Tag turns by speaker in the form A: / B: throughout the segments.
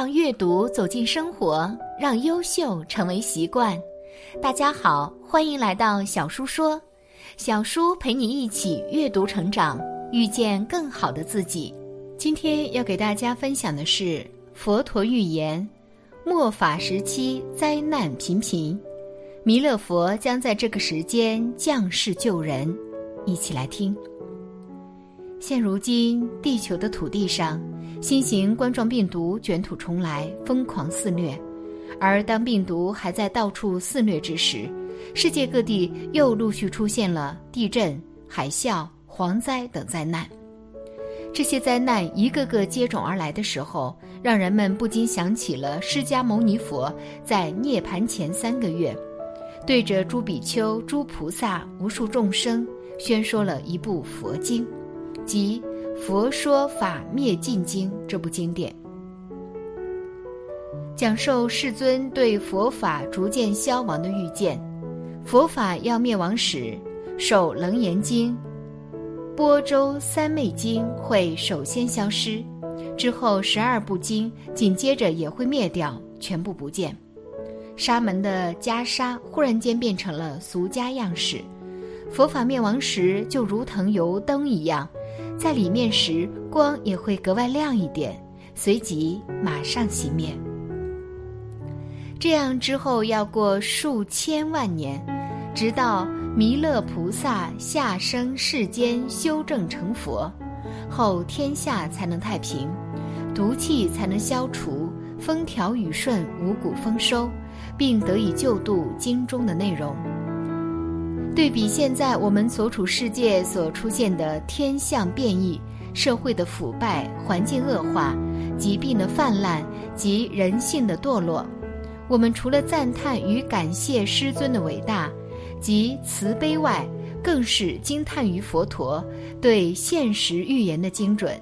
A: 让阅读走进生活，让优秀成为习惯。大家好，欢迎来到小叔说，小叔陪你一起阅读成长，遇见更好的自己。今天要给大家分享的是佛陀预言：末法时期灾难频频，弥勒佛将在这个时间降世救人。一起来听。现如今，地球的土地上，新型冠状病毒卷土重来，疯狂肆虐。而当病毒还在到处肆虐之时，世界各地又陆续出现了地震、海啸、蝗灾等灾难。这些灾难一个个接踵而来的时候，让人们不禁想起了释迦牟尼佛在涅盘前三个月，对着诸比丘、诸菩萨、无数众生。宣说了一部佛经，即《佛说法灭尽经》这部经典，讲授世尊对佛法逐渐消亡的预见。佛法要灭亡时，受《楞严经》《波州三昧经》会首先消失，之后十二部经紧接着也会灭掉，全部不见。沙门的袈裟忽然间变成了俗家样式。佛法灭亡时，就如同油灯一样，在里面时光也会格外亮一点，随即马上熄灭。这样之后要过数千万年，直到弥勒菩萨下生世间修正成佛，后天下才能太平，毒气才能消除，风调雨顺，五谷丰收，并得以救度经中的内容。对比现在我们所处世界所出现的天象变异、社会的腐败、环境恶化、疾病的泛滥及人性的堕落，我们除了赞叹与感谢师尊的伟大及慈悲外，更是惊叹于佛陀对现实预言的精准。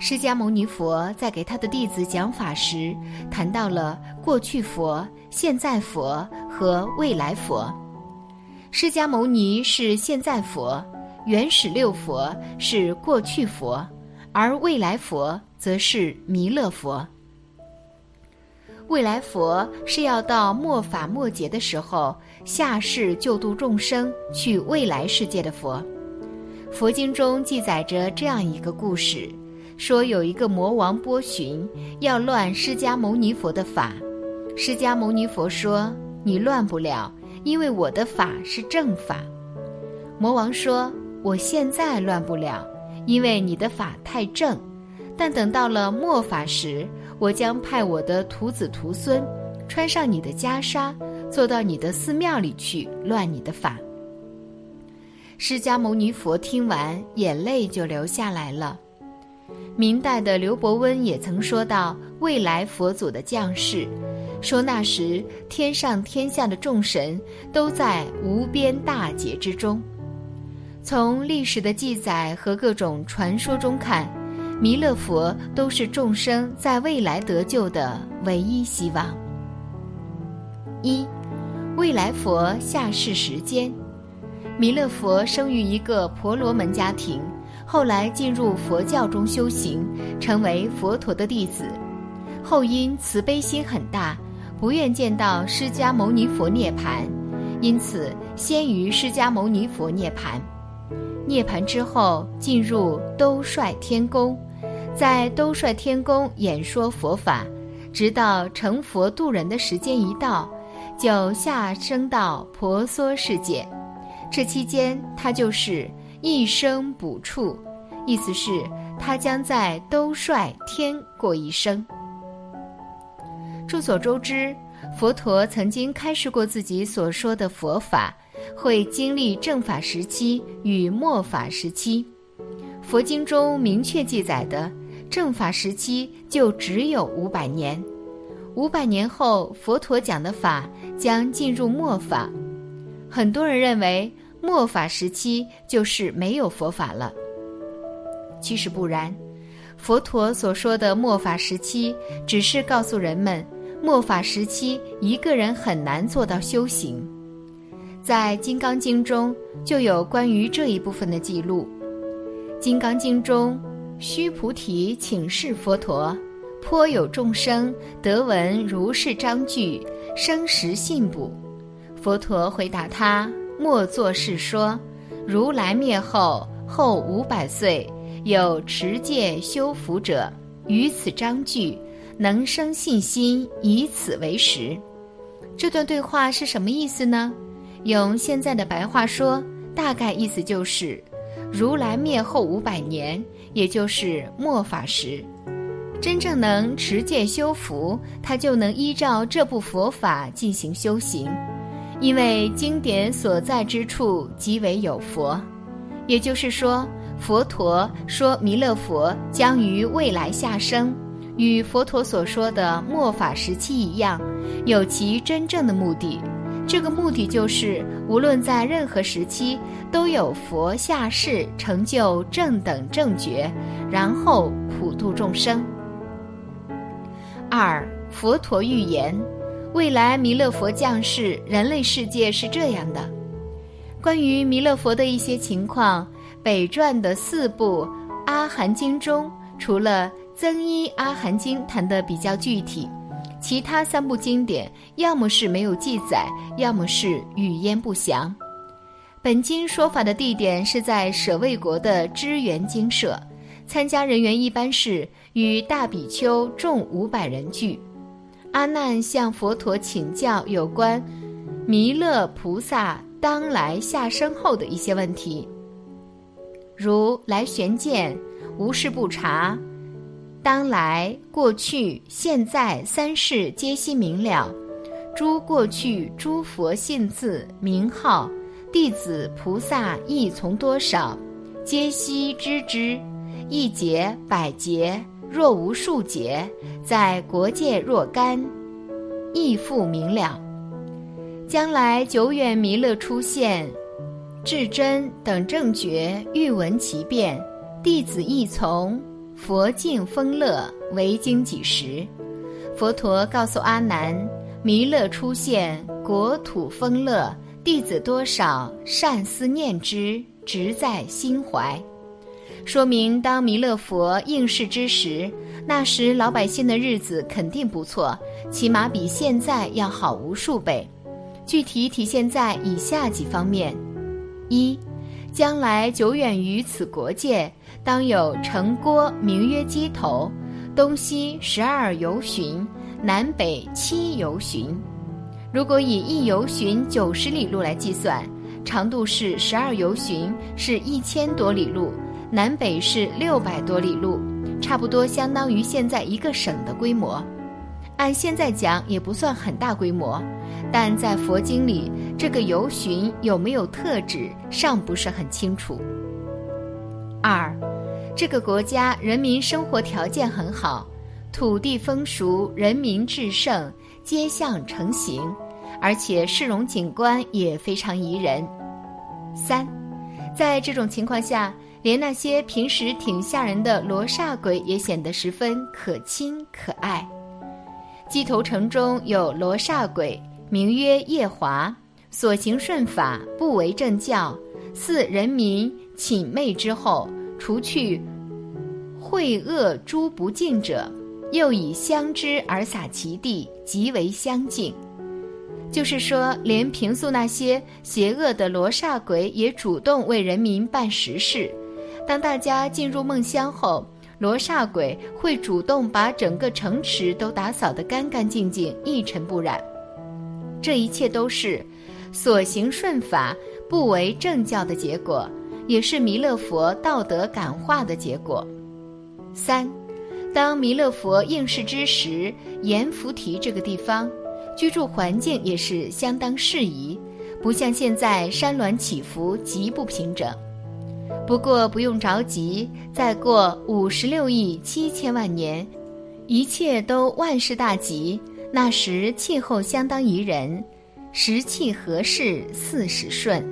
A: 释迦牟尼佛在给他的弟子讲法时，谈到了过去佛、现在佛和未来佛。释迦牟尼是现在佛，原始六佛是过去佛，而未来佛则是弥勒佛。未来佛是要到末法末劫的时候下世救度众生去未来世界的佛。佛经中记载着这样一个故事，说有一个魔王波旬要乱释迦牟尼佛的法，释迦牟尼佛说：“你乱不了。”因为我的法是正法，魔王说：“我现在乱不了，因为你的法太正。但等到了末法时，我将派我的徒子徒孙，穿上你的袈裟，坐到你的寺庙里去乱你的法。”释迦牟尼佛听完，眼泪就流下来了。明代的刘伯温也曾说到未来佛祖的降世。说那时天上天下的众神都在无边大劫之中。从历史的记载和各种传说中看，弥勒佛都是众生在未来得救的唯一希望。一，未来佛下世时间，弥勒佛生于一个婆罗门家庭，后来进入佛教中修行，成为佛陀的弟子，后因慈悲心很大。不愿见到释迦牟尼佛涅盘，因此先于释迦牟尼佛涅盘。涅盘之后，进入兜率天宫，在兜率天宫演说佛法，直到成佛度人的时间一到，就下生到婆娑世界。这期间，他就是一生补处，意思是，他将在兜率天过一生。众所周知，佛陀曾经开示过自己所说的佛法会经历正法时期与末法时期。佛经中明确记载的正法时期就只有五百年，五百年后佛陀讲的法将进入末法。很多人认为末法时期就是没有佛法了，其实不然。佛陀所说的末法时期，只是告诉人们。末法时期，一个人很难做到修行。在《金刚经》中就有关于这一部分的记录。《金刚经》中，须菩提请示佛陀：“颇有众生得闻如是章句，生实信卜。佛陀回答他：莫作是说。如来灭后后五百岁，有持戒修福者，于此章句，能生信心，以此为实。这段对话是什么意思呢？用现在的白话说，大概意思就是，如来灭后五百年，也就是末法时，真正能持戒修福，他就能依照这部佛法进行修行。因为经典所在之处即为有佛，也就是说，佛陀说弥勒佛将于未来下生，与佛陀所说的末法时期一样，有其真正的目的。这个目的就是，无论在任何时期，都有佛下世成就正等正觉，然后普度众生。二，佛陀预言。未来弥勒佛降世，人类世界是这样的。关于弥勒佛的一些情况，北传的四部《阿含经》中，除了增一阿含经谈得比较具体，其他三部经典要么是没有记载，要么是语焉不详。本经说法的地点是在舍卫国的支援精舍，参加人员一般是与大比丘众五百人聚。阿难向佛陀请教有关弥勒菩萨当来下生后的一些问题，如来玄见、无事不察、当来、过去、现在三世皆悉明了，诸过去诸佛信字名号，弟子菩萨亦从多少，皆悉知之，一劫百劫。若无数劫，在国界若干，亦复明了。将来久远弥勒出现，至真等正觉欲闻其变，弟子亦从佛境丰乐，为经几时？佛陀告诉阿难：弥勒出现，国土丰乐，弟子多少，善思念之，直在心怀。说明当弥勒佛应世之时，那时老百姓的日子肯定不错，起码比现在要好无数倍。具体体现在以下几方面：一，将来久远于此国界，当有城郭，名曰鸡头，东西十二游巡，南北七游巡。如果以一游巡九十里路来计算，长度是十二游巡，是一千多里路。南北是六百多里路，差不多相当于现在一个省的规模。按现在讲也不算很大规模，但在佛经里，这个游巡有没有特指尚不是很清楚。二，这个国家人民生活条件很好，土地丰熟，人民至盛，街巷成行，而且市容景观也非常宜人。三，在这种情况下。连那些平时挺吓人的罗刹鬼也显得十分可亲可爱。鸡头城中有罗刹鬼，名曰夜华，所行顺法，不为正教。四人民寝寐之后，除去秽恶诸不净者，又以香脂而洒其地，极为香净。就是说，连平素那些邪恶的罗刹鬼也主动为人民办实事。当大家进入梦乡后，罗刹鬼会主动把整个城池都打扫得干干净净、一尘不染。这一切都是所行顺法、不为正教的结果，也是弥勒佛道德感化的结果。三，当弥勒佛应世之时，阎浮提这个地方居住环境也是相当适宜，不像现在山峦起伏、极不平整。不过不用着急，再过五十六亿七千万年，一切都万事大吉。那时气候相当宜人，时气合适，四时顺，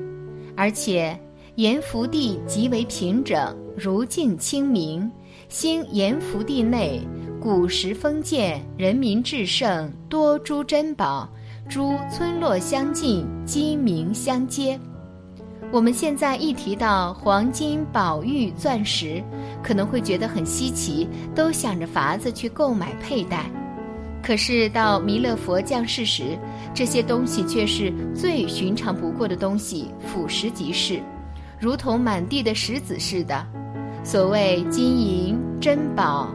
A: 而且阎浮地极为平整，如镜清明。兴阎浮地内，古时封建，人民至盛，多诸珍宝，诸村落相近，鸡鸣相接。我们现在一提到黄金、宝玉、钻石，可能会觉得很稀奇，都想着法子去购买佩戴。可是到弥勒佛降世时，这些东西却是最寻常不过的东西，俯拾即是，如同满地的石子似的。所谓金银珍宝、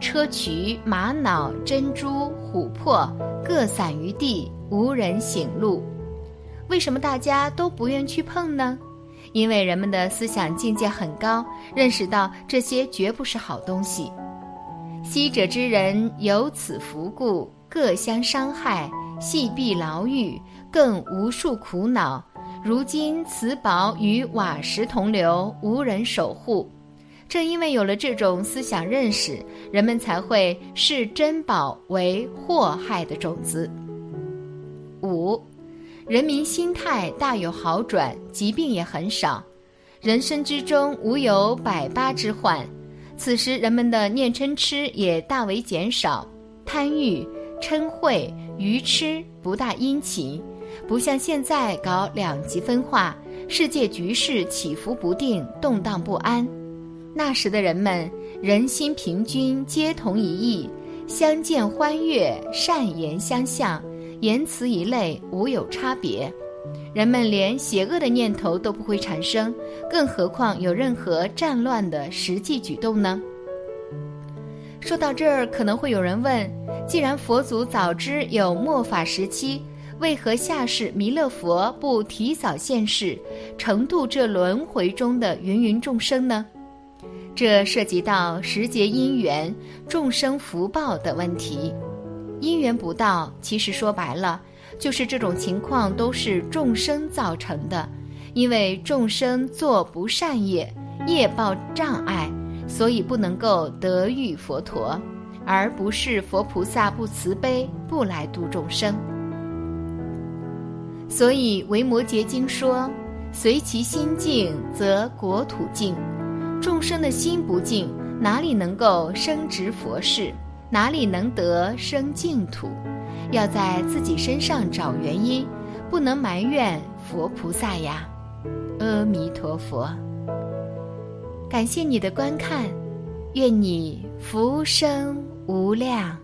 A: 砗磲、玛瑙、珍珠、琥珀，各散于地，无人醒路。为什么大家都不愿去碰呢？因为人们的思想境界很高，认识到这些绝不是好东西。昔者之人有此福故，各相伤害，系必牢狱，更无数苦恼。如今此宝与瓦石同流，无人守护。正因为有了这种思想认识，人们才会视珍宝为祸害的种子。五。人民心态大有好转，疾病也很少，人生之中无有百八之患。此时人们的念嗔痴也大为减少，贪欲、嗔恚、愚痴不大殷勤，不像现在搞两极分化，世界局势起伏不定，动荡不安。那时的人们人心平均，皆同一意，相见欢悦，善言相向。言辞一类无有差别，人们连邪恶的念头都不会产生，更何况有任何战乱的实际举动呢？说到这儿，可能会有人问：既然佛祖早知有末法时期，为何下世弥勒佛不提早现世，成度这轮回中的芸芸众生呢？这涉及到时节因缘、众生福报的问题。因缘不到，其实说白了，就是这种情况都是众生造成的，因为众生做不善业，业报障碍，所以不能够得遇佛陀，而不是佛菩萨不慈悲，不来度众生。所以《维摩诘经》说：“随其心静，则国土静。”众生的心不静，哪里能够升值佛事？哪里能得生净土？要在自己身上找原因，不能埋怨佛菩萨呀。阿弥陀佛。感谢你的观看，愿你福生无量。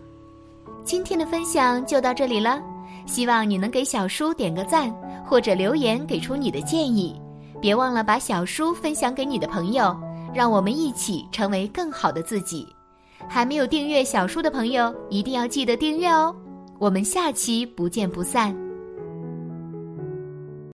A: 今天的分享就到这里了，希望你能给小叔点个赞，或者留言给出你的建议。别忘了把小叔分享给你的朋友，让我们一起成为更好的自己。还没有订阅小书的朋友，一定要记得订阅哦！我们下期不见不散。